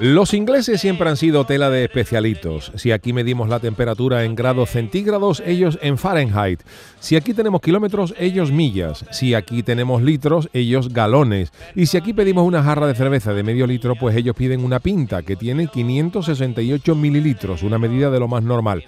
Los ingleses siempre han sido tela de especialitos. Si aquí medimos la temperatura en grados centígrados, ellos en Fahrenheit. Si aquí tenemos kilómetros, ellos millas. Si aquí tenemos litros, ellos galones. Y si aquí pedimos una jarra de cerveza de medio litro, pues ellos piden una pinta que tiene 568 mililitros, una medida de lo más normal.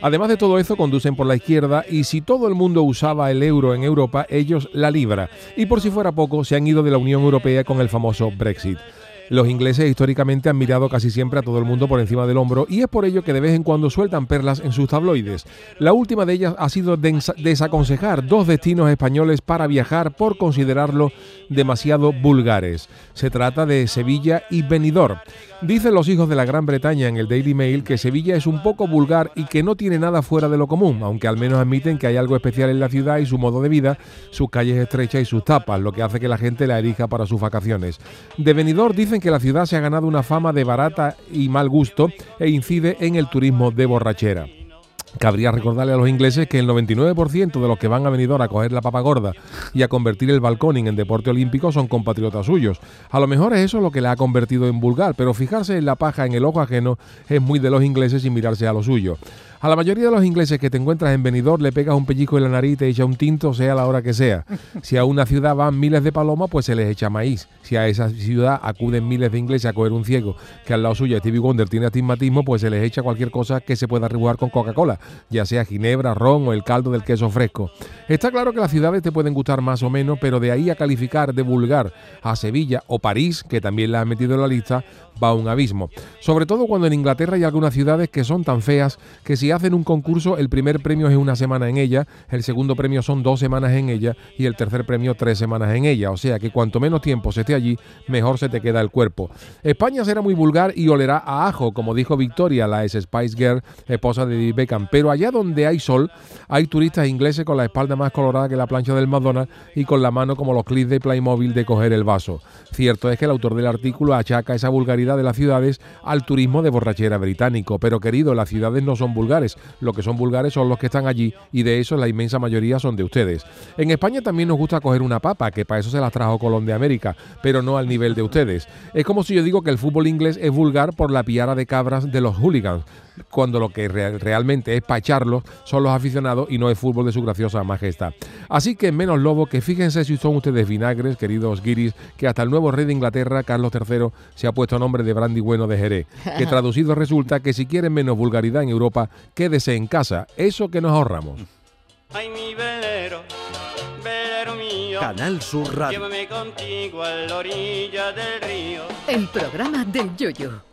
Además de todo eso, conducen por la izquierda y si todo el mundo usaba el euro en Europa, ellos la libra. Y por si fuera poco, se han ido de la Unión Europea con el famoso Brexit. Los ingleses históricamente han mirado casi siempre a todo el mundo por encima del hombro y es por ello que de vez en cuando sueltan perlas en sus tabloides. La última de ellas ha sido desaconsejar dos destinos españoles para viajar por considerarlo demasiado vulgares. Se trata de Sevilla y Benidorm. Dicen los hijos de la Gran Bretaña en el Daily Mail que Sevilla es un poco vulgar y que no tiene nada fuera de lo común, aunque al menos admiten que hay algo especial en la ciudad y su modo de vida, sus calles estrechas y sus tapas, lo que hace que la gente la elija para sus vacaciones. De Benidorm dicen que la ciudad se ha ganado una fama de barata y mal gusto e incide en el turismo de borrachera. Cabría recordarle a los ingleses que el 99% de los que van a Benidorm a coger la papa gorda y a convertir el balconing en deporte olímpico son compatriotas suyos. A lo mejor es eso lo que le ha convertido en vulgar, pero fijarse en la paja en el ojo ajeno es muy de los ingleses y mirarse a lo suyo. A la mayoría de los ingleses que te encuentras en Benidorm le pegas un pellizco en la nariz y te echa un tinto, sea la hora que sea. Si a una ciudad van miles de palomas, pues se les echa maíz. Si a esa ciudad acuden miles de ingleses a coger un ciego que al lado suyo Stevie Wonder tiene astigmatismo, pues se les echa cualquier cosa que se pueda rebujar con Coca-Cola, ya sea ginebra, ron o el caldo del queso fresco. Está claro que las ciudades te pueden gustar más o menos, pero de ahí a calificar de vulgar a Sevilla o París, que también la han metido en la lista, va un abismo. Sobre todo cuando en Inglaterra hay algunas ciudades que son tan feas que si hacen un concurso el primer premio es una semana en ella, el segundo premio son dos semanas en ella y el tercer premio tres semanas en ella. O sea que cuanto menos tiempo se esté allí, mejor se te queda el cuerpo. España será muy vulgar y olerá a ajo, como dijo Victoria, la ex Spice Girl, esposa de Beckham. Pero allá donde hay sol, hay turistas ingleses con la espalda más colorada que la plancha del McDonald's y con la mano como los clips de Playmobil de coger el vaso. Cierto es que el autor del artículo achaca esa vulgaridad de las ciudades al turismo de borrachera británico. Pero querido, las ciudades no son vulgares. Lo que son vulgares son los que están allí y de eso la inmensa mayoría son de ustedes. En España también nos gusta coger una papa, que para eso se las trajo Colón de América, pero no al nivel de ustedes. Es como si yo digo que el fútbol inglés es vulgar por la piara de cabras de los hooligans cuando lo que realmente es pacharlos son los aficionados y no es fútbol de su graciosa majestad. Así que menos lobo, que fíjense si son ustedes vinagres, queridos guiris, que hasta el nuevo rey de Inglaterra, Carlos III, se ha puesto nombre de brandy bueno de Jerez. Que traducido resulta que si quieren menos vulgaridad en Europa, quédese en casa. Eso que nos ahorramos. Ay, mi velero, velero mío. Canal Sur Radio. Llévame contigo a la orilla del río. El programa del Yoyo.